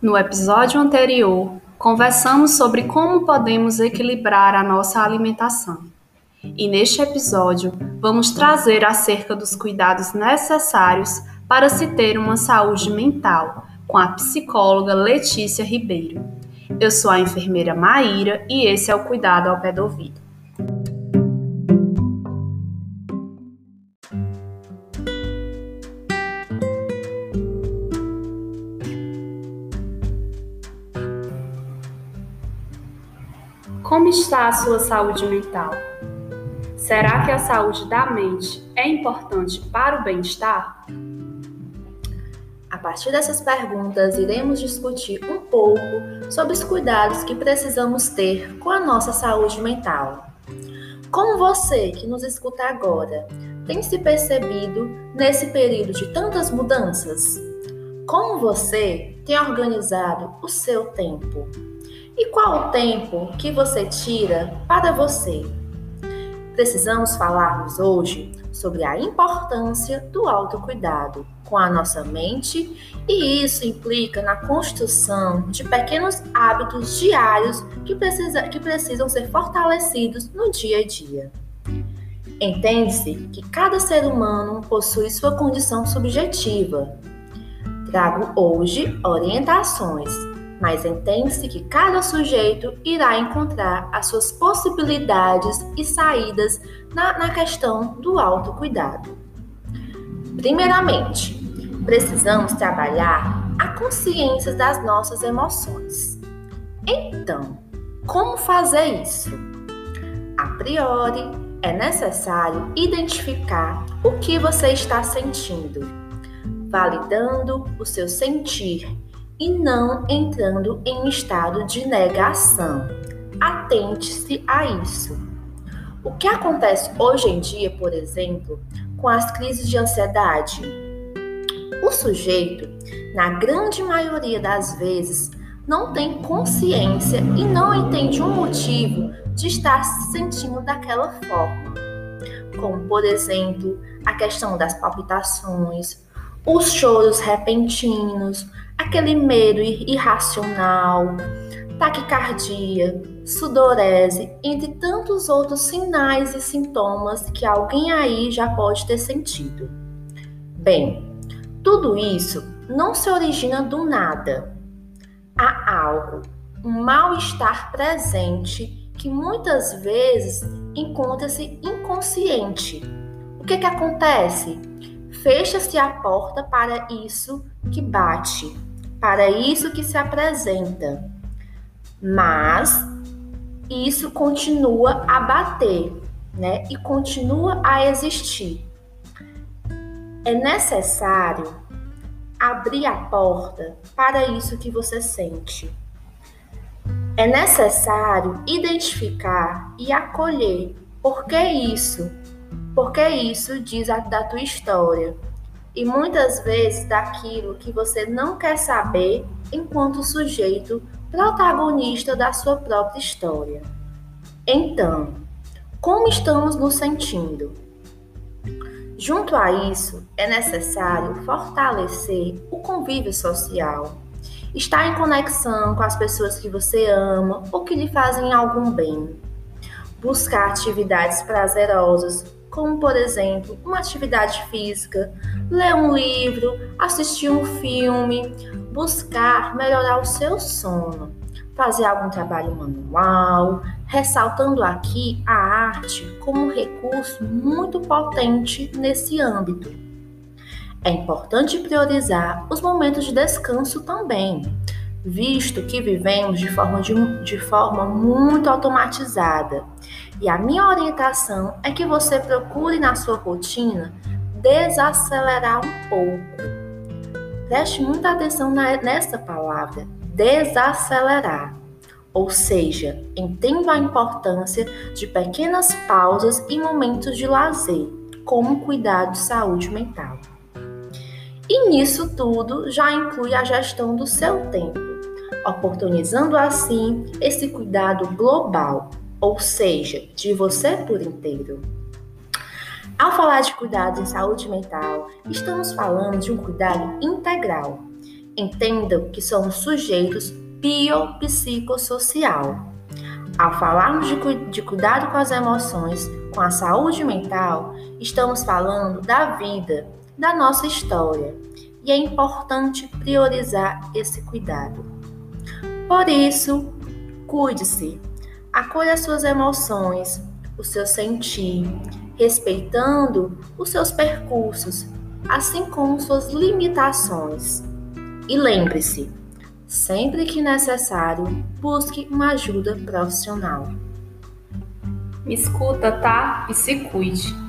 No episódio anterior, conversamos sobre como podemos equilibrar a nossa alimentação. E neste episódio, vamos trazer acerca dos cuidados necessários para se ter uma saúde mental, com a psicóloga Letícia Ribeiro. Eu sou a enfermeira Maíra e esse é o Cuidado ao Pé do Ouvido. Como está a sua saúde mental? Será que a saúde da mente é importante para o bem-estar? A partir dessas perguntas, iremos discutir um pouco sobre os cuidados que precisamos ter com a nossa saúde mental. Como você que nos escuta agora tem se percebido nesse período de tantas mudanças? Como você tem organizado o seu tempo? E qual o tempo que você tira para você? Precisamos falarmos hoje sobre a importância do autocuidado com a nossa mente, e isso implica na construção de pequenos hábitos diários que, precisa, que precisam ser fortalecidos no dia a dia. Entende-se que cada ser humano possui sua condição subjetiva. Trago hoje orientações mas entende-se que cada sujeito irá encontrar as suas possibilidades e saídas na, na questão do autocuidado. Primeiramente, precisamos trabalhar a consciência das nossas emoções. Então, como fazer isso? A priori, é necessário identificar o que você está sentindo, validando o seu sentir e não entrando em estado de negação. Atente-se a isso. O que acontece hoje em dia, por exemplo, com as crises de ansiedade? O sujeito, na grande maioria das vezes, não tem consciência e não entende o motivo de estar se sentindo daquela forma. Como, por exemplo, a questão das palpitações, os choros repentinos, aquele medo irracional, taquicardia, sudorese, entre tantos outros sinais e sintomas que alguém aí já pode ter sentido. Bem, tudo isso não se origina do nada. Há algo, um mal-estar presente que muitas vezes encontra-se inconsciente. O que, que acontece? Fecha-se a porta para isso que bate, para isso que se apresenta. Mas isso continua a bater, né? E continua a existir. É necessário abrir a porta para isso que você sente. É necessário identificar e acolher por que isso, porque isso diz a, da tua história e muitas vezes daquilo que você não quer saber enquanto sujeito protagonista da sua própria história. Então, como estamos nos sentindo? Junto a isso, é necessário fortalecer o convívio social, estar em conexão com as pessoas que você ama ou que lhe fazem algum bem, buscar atividades prazerosas como por exemplo uma atividade física, ler um livro, assistir um filme, buscar melhorar o seu sono, fazer algum trabalho manual, ressaltando aqui a arte como um recurso muito potente nesse âmbito. É importante priorizar os momentos de descanso também, visto que vivemos de forma, de, de forma muito automatizada. E a minha orientação é que você procure na sua rotina desacelerar um pouco. Preste muita atenção nessa palavra, desacelerar. Ou seja, entendo a importância de pequenas pausas e momentos de lazer, como cuidar de saúde mental. E nisso tudo já inclui a gestão do seu tempo oportunizando assim esse cuidado global, ou seja, de você por inteiro. Ao falar de cuidado em saúde mental, estamos falando de um cuidado integral, Entendam que somos sujeitos biopsicossocial. Ao falarmos de, de cuidado com as emoções, com a saúde mental, estamos falando da vida, da nossa história, e é importante priorizar esse cuidado. Por isso, cuide-se, acolha suas emoções, o seu sentir, respeitando os seus percursos, assim como suas limitações. E lembre-se, sempre que necessário, busque uma ajuda profissional. Me escuta, tá? E se cuide.